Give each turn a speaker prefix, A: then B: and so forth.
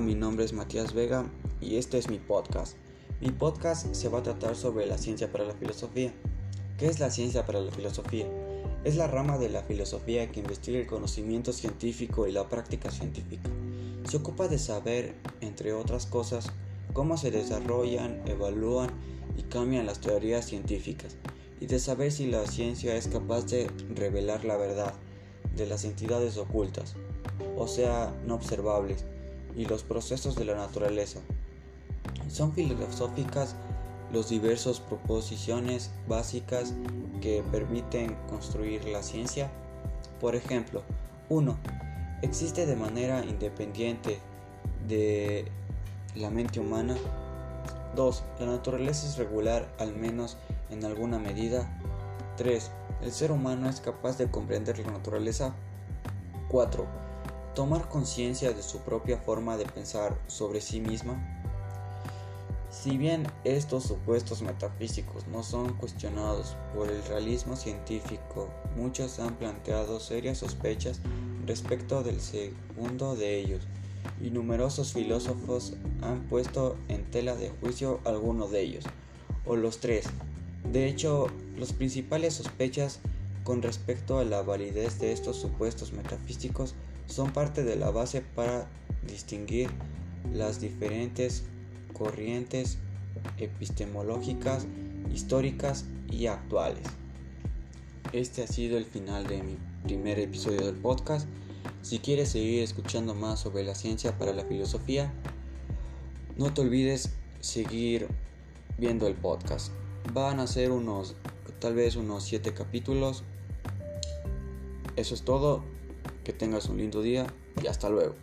A: Mi nombre es Matías Vega y este es mi podcast. Mi podcast se va a tratar sobre la ciencia para la filosofía. ¿Qué es la ciencia para la filosofía? Es la rama de la filosofía que investiga el conocimiento científico y la práctica científica. Se ocupa de saber, entre otras cosas, cómo se desarrollan, evalúan y cambian las teorías científicas, y de saber si la ciencia es capaz de revelar la verdad de las entidades ocultas, o sea, no observables, y los procesos de la naturaleza. Son filosóficas los diversos proposiciones básicas que permiten construir la ciencia. Por ejemplo, 1. Existe de manera independiente de la mente humana. 2. La naturaleza es regular al menos en alguna medida. 3. El ser humano es capaz de comprender la naturaleza. 4. Tomar conciencia de su propia forma de pensar sobre sí misma. Si bien estos supuestos metafísicos no son cuestionados por el realismo científico, muchos han planteado serias sospechas respecto del segundo de ellos, y numerosos filósofos han puesto en tela de juicio alguno de ellos, o los tres, de hecho, las principales sospechas con respecto a la validez de estos supuestos metafísicos son parte de la base para distinguir las diferentes corrientes epistemológicas, históricas y actuales. Este ha sido el final de mi primer episodio del podcast. Si quieres seguir escuchando más sobre la ciencia para la filosofía, no te olvides seguir viendo el podcast. Van a ser unos, tal vez unos 7 capítulos. Eso es todo. Que tengas un lindo día y hasta luego.